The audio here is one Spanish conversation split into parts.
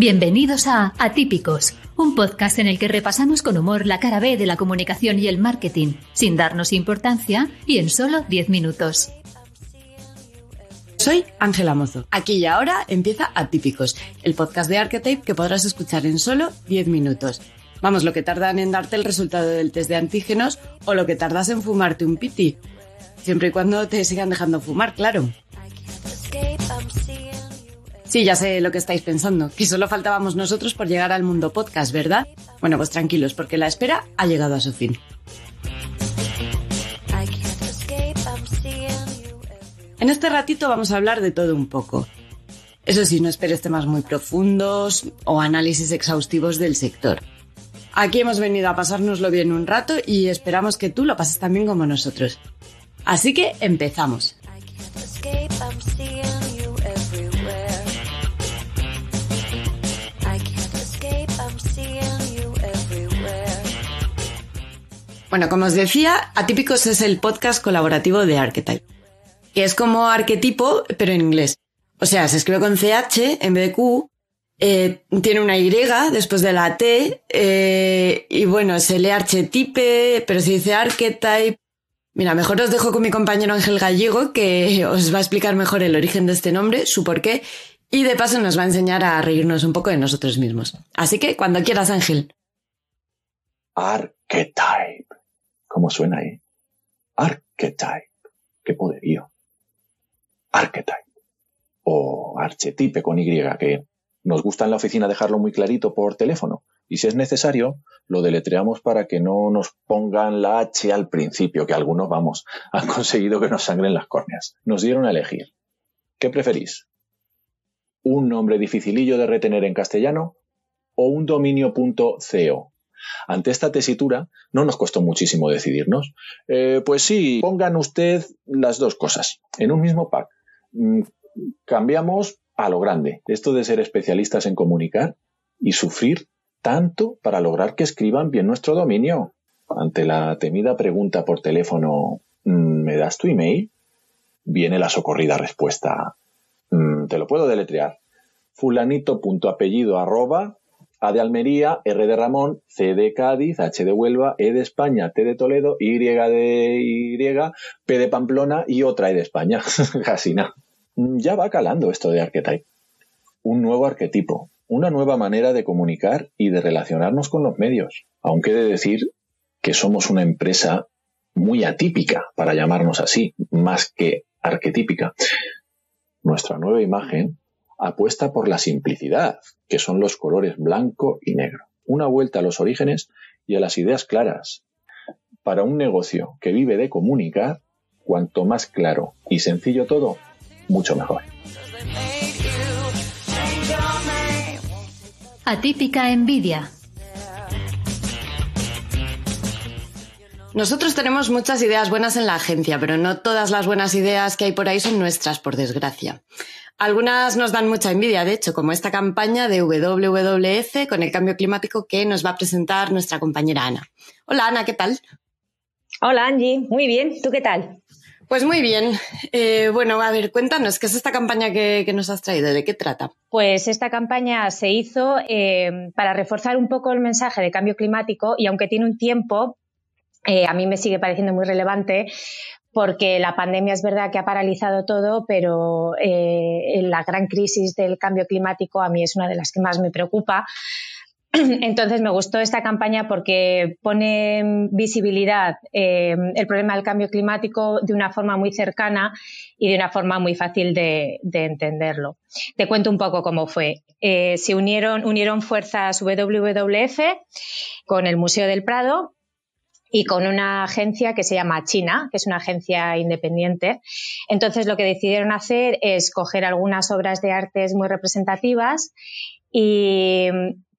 Bienvenidos a Atípicos, un podcast en el que repasamos con humor la cara B de la comunicación y el marketing, sin darnos importancia y en solo 10 minutos. Soy Ángela Mozo. Aquí y ahora empieza Atípicos, el podcast de Archetype que podrás escuchar en solo 10 minutos. Vamos, lo que tardan en darte el resultado del test de antígenos o lo que tardas en fumarte un piti. Siempre y cuando te sigan dejando fumar, claro. Sí, ya sé lo que estáis pensando, que solo faltábamos nosotros por llegar al mundo podcast, ¿verdad? Bueno, pues tranquilos, porque la espera ha llegado a su fin. En este ratito vamos a hablar de todo un poco. Eso sí, no esperes temas muy profundos o análisis exhaustivos del sector. Aquí hemos venido a pasárnoslo bien un rato y esperamos que tú lo pases también como nosotros. Así que empezamos. Bueno, como os decía, Atípicos es el podcast colaborativo de Archetype. Que es como arquetipo, pero en inglés. O sea, se escribe con CH en vez de Q, eh, tiene una Y después de la T, eh, y bueno, se lee archetipe, pero se dice archetype. Mira, mejor os dejo con mi compañero Ángel Gallego, que os va a explicar mejor el origen de este nombre, su porqué, y de paso nos va a enseñar a reírnos un poco de nosotros mismos. Así que, cuando quieras, Ángel. Archetype. ¿Cómo suena ahí? Archetype. Qué poderío. Archetype. O archetipe con Y, que nos gusta en la oficina dejarlo muy clarito por teléfono. Y si es necesario, lo deletreamos para que no nos pongan la H al principio, que algunos, vamos, han conseguido que nos sangren las córneas. Nos dieron a elegir. ¿Qué preferís? ¿Un nombre dificilillo de retener en castellano o un dominio.co? Ante esta tesitura no nos costó muchísimo decidirnos. Eh, pues sí, pongan usted las dos cosas en un mismo pack. Mm, cambiamos a lo grande. Esto de ser especialistas en comunicar y sufrir tanto para lograr que escriban bien nuestro dominio. Ante la temida pregunta por teléfono, mm, ¿me das tu email? Viene la socorrida respuesta. Mm, te lo puedo deletrear. fulanito.apellido arroba a de Almería, R de Ramón, C de Cádiz, H de Huelva, E de España, T de Toledo, Y de Y, P de Pamplona y otra E de España. Casi nada. Ya va calando esto de Archetype. Un nuevo arquetipo, una nueva manera de comunicar y de relacionarnos con los medios. Aunque he de decir que somos una empresa muy atípica, para llamarnos así, más que arquetípica. Nuestra nueva imagen apuesta por la simplicidad, que son los colores blanco y negro. Una vuelta a los orígenes y a las ideas claras. Para un negocio que vive de comunicar, cuanto más claro y sencillo todo, mucho mejor. Atípica envidia. Nosotros tenemos muchas ideas buenas en la agencia, pero no todas las buenas ideas que hay por ahí son nuestras, por desgracia. Algunas nos dan mucha envidia, de hecho, como esta campaña de WWF con el cambio climático que nos va a presentar nuestra compañera Ana. Hola Ana, ¿qué tal? Hola Angie, muy bien, ¿tú qué tal? Pues muy bien. Eh, bueno, a ver, cuéntanos, ¿qué es esta campaña que, nos has traído? ¿De qué trata? Pues esta campaña se hizo eh, para reforzar un poco el mensaje de cambio climático y aunque tiene un tiempo, eh, a mí me sigue pareciendo muy relevante porque la pandemia es verdad que ha paralizado todo, pero eh, la gran crisis del cambio climático a mí es una de las que más me preocupa. Entonces me gustó esta campaña porque pone visibilidad eh, el problema del cambio climático de una forma muy cercana y de una forma muy fácil de, entenderlo. Te cuento un poco cómo fue. Eh, se unieron, unieron fuerzas WWF con el Museo del Prado y con una agencia que se llama China, que es una agencia independiente. Entonces lo que decidieron hacer es coger algunas obras de artes muy representativas y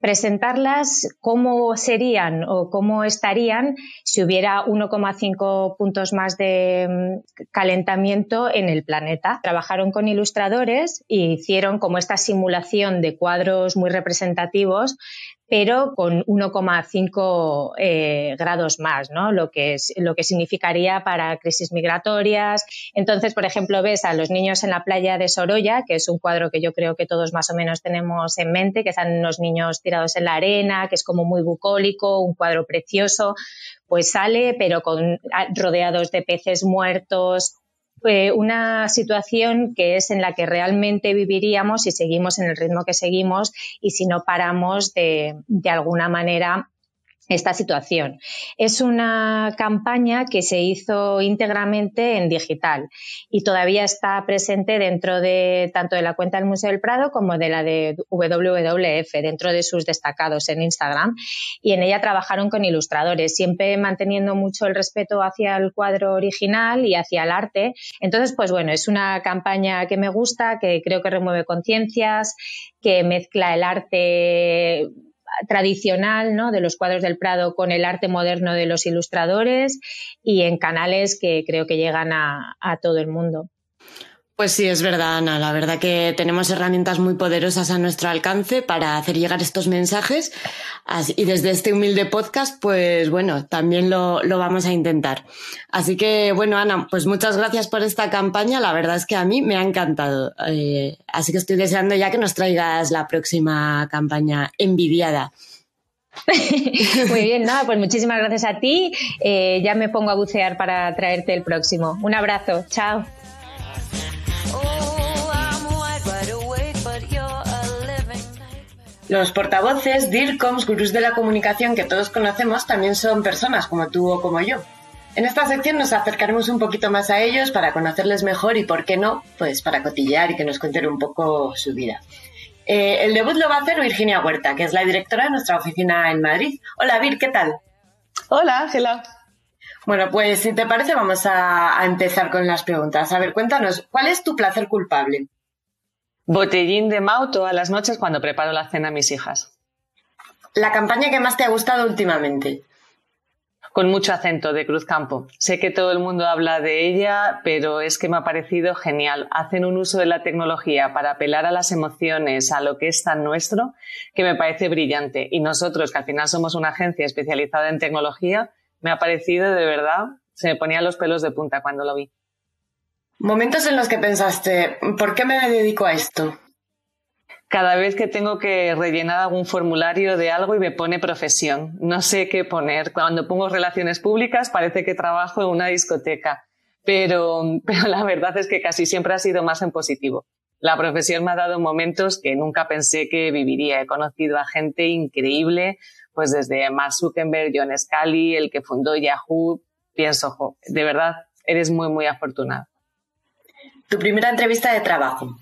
presentarlas cómo serían o cómo estarían si hubiera 1,5 puntos más de mm, calentamiento en el planeta. Trabajaron con ilustradores y hicieron como esta simulación de cuadros muy representativos pero con 1,5 eh, grados más, ¿no? Lo que, es, lo que significaría para crisis migratorias. Entonces, por ejemplo, ves a los niños en la playa de Sorolla, que es un cuadro que yo creo que todos más o menos tenemos en mente, que están unos niños tirados en la arena, que es como muy bucólico, un cuadro precioso, pues sale, pero con rodeados de peces muertos, una situación que es en la que realmente viviríamos si seguimos en el ritmo que seguimos y si no paramos de, de alguna manera esta situación. Es una campaña que se hizo íntegramente en digital y todavía está presente dentro de tanto de la cuenta del Museo del Prado como de la de WWF, dentro de sus destacados en Instagram. Y en ella trabajaron con ilustradores, siempre manteniendo mucho el respeto hacia el cuadro original y hacia el arte. Entonces, pues bueno, es una campaña que me gusta, que creo que remueve conciencias, que mezcla el arte tradicional ¿no? de los cuadros del Prado con el arte moderno de los ilustradores y en canales que creo que llegan a, a todo el mundo. Pues sí, es verdad, Ana. La verdad que tenemos herramientas muy poderosas a nuestro alcance para hacer llegar estos mensajes. Y desde este humilde podcast, pues bueno, también lo, vamos a intentar. Así que, bueno, Ana, pues muchas gracias por esta campaña. La verdad es que a mí me ha encantado. Eh, así que estoy deseando ya que nos traigas la próxima campaña envidiada. Muy bien, nada, pues muchísimas gracias a ti. Eh, ya me pongo a bucear para traerte el próximo. Un abrazo, chao. Los portavoces, DIRCOMs, gurús de la comunicación que todos conocemos, también son personas como tú o como yo. En esta sección nos acercaremos un poquito más a ellos para conocerles mejor y, por qué no, pues para cotillear y que nos cuenten un poco su vida. Eh, el debut lo va a hacer Virginia Huerta, que es la directora de nuestra oficina en Madrid. Hola, Vir, ¿qué tal? Hola, Ángela. Bueno, pues si te parece, vamos a empezar con las preguntas. A ver, cuéntanos, ¿cuál es tu placer culpable? Botellín de Mau todas las noches cuando preparo la cena a mis hijas. La campaña que más te ha gustado últimamente. Con mucho acento de Cruz Campo. Sé que todo el mundo habla de ella, pero es que me ha parecido genial. Hacen un uso de la tecnología para apelar a las emociones, a lo que es tan nuestro, que me parece brillante. Y nosotros, que al final somos una agencia especializada en tecnología, me ha parecido de verdad, se me ponían los pelos de punta cuando lo vi. Momentos en los que pensaste, ¿por qué me dedico a esto? Cada vez que tengo que rellenar algún formulario de algo y me pone profesión, no sé qué poner. Cuando pongo relaciones públicas parece que trabajo en una discoteca, pero, pero la verdad es que casi siempre ha sido más en positivo. La profesión me ha dado momentos que nunca pensé que viviría. He conocido a gente increíble, pues desde Mark Zuckerberg, John Scully, el que fundó Yahoo. Pienso, de verdad, eres muy, muy afortunado. Tu primera entrevista de trabajo.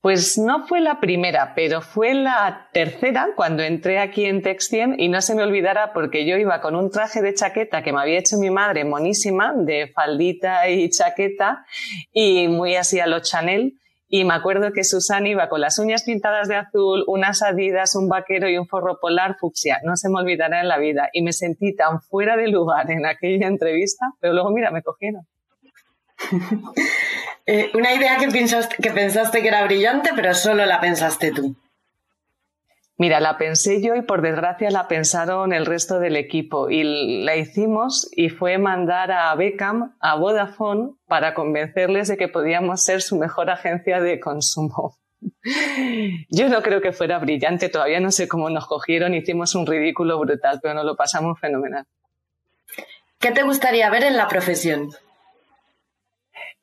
Pues no fue la primera, pero fue la tercera cuando entré aquí en Textien y no se me olvidara porque yo iba con un traje de chaqueta que me había hecho mi madre, monísima, de faldita y chaqueta y muy así a lo Chanel. Y me acuerdo que Susana iba con las uñas pintadas de azul, unas adidas, un vaquero y un forro polar fucsia. No se me olvidará en la vida. Y me sentí tan fuera de lugar en aquella entrevista, pero luego mira, me cogieron. Eh, una idea que pensaste, que pensaste que era brillante, pero solo la pensaste tú. Mira, la pensé yo y por desgracia la pensaron el resto del equipo y la hicimos y fue mandar a Beckham a Vodafone para convencerles de que podíamos ser su mejor agencia de consumo. Yo no creo que fuera brillante, todavía no sé cómo nos cogieron, hicimos un ridículo brutal, pero nos lo pasamos fenomenal. ¿Qué te gustaría ver en la profesión?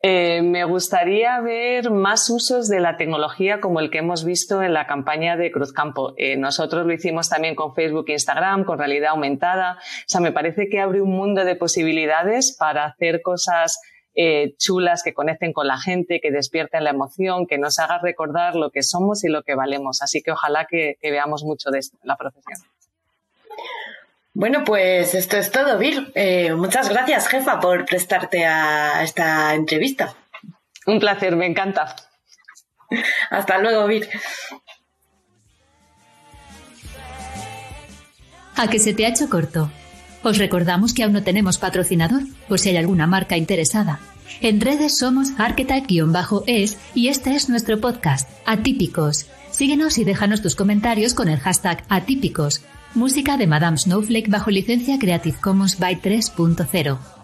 Eh, me gustaría ver más usos de la tecnología como el que hemos visto en la campaña de Cruzcampo. Eh, nosotros lo hicimos también con Facebook e Instagram, con realidad aumentada. O sea, me parece que abre un mundo de posibilidades para hacer cosas eh, chulas que conecten con la gente, que despierten la emoción, que nos haga recordar lo que somos y lo que valemos. Así que ojalá que, que veamos mucho de esto en la profesión. Bueno, pues esto es todo, Vir. Eh, muchas gracias, jefa, por prestarte a esta entrevista. Un placer, me encanta. Hasta luego, Vir. A que se te ha hecho corto. Os recordamos que aún no tenemos patrocinador, por si hay alguna marca interesada. En redes somos archetype-es y este es nuestro podcast, Atípicos Síguenos y déjanos tus comentarios con el hashtag atípicos. Música de Madame Snowflake bajo licencia Creative Commons by 3.0.